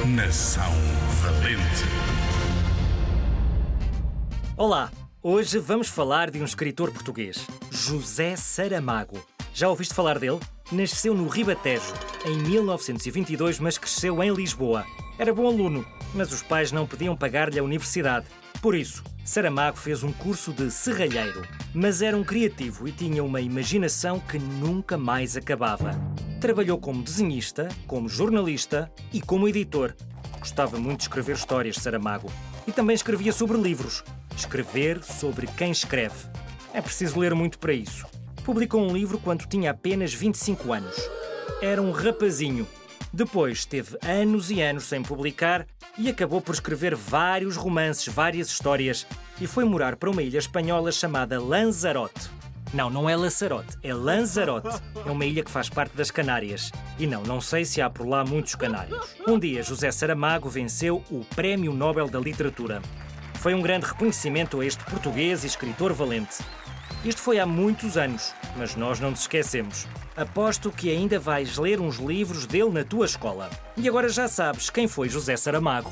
Geração Valente. Olá, hoje vamos falar de um escritor português, José Saramago. Já ouviste falar dele? Nasceu no Ribatejo, em 1922, mas cresceu em Lisboa. Era bom aluno, mas os pais não podiam pagar-lhe a universidade. Por isso, Saramago fez um curso de serralheiro, mas era um criativo e tinha uma imaginação que nunca mais acabava. Trabalhou como desenhista, como jornalista e como editor. Gostava muito de escrever histórias, Saramago. E também escrevia sobre livros. Escrever sobre quem escreve. É preciso ler muito para isso. Publicou um livro quando tinha apenas 25 anos. Era um rapazinho. Depois teve anos e anos sem publicar e acabou por escrever vários romances, várias histórias e foi morar para uma ilha espanhola chamada Lanzarote. Não, não é Lanzarote, é Lanzarote. É uma ilha que faz parte das Canárias. E não, não sei se há por lá muitos canários. Um dia, José Saramago venceu o Prémio Nobel da Literatura. Foi um grande reconhecimento a este português e escritor valente. Isto foi há muitos anos, mas nós não nos esquecemos. Aposto que ainda vais ler uns livros dele na tua escola. E agora já sabes quem foi José Saramago.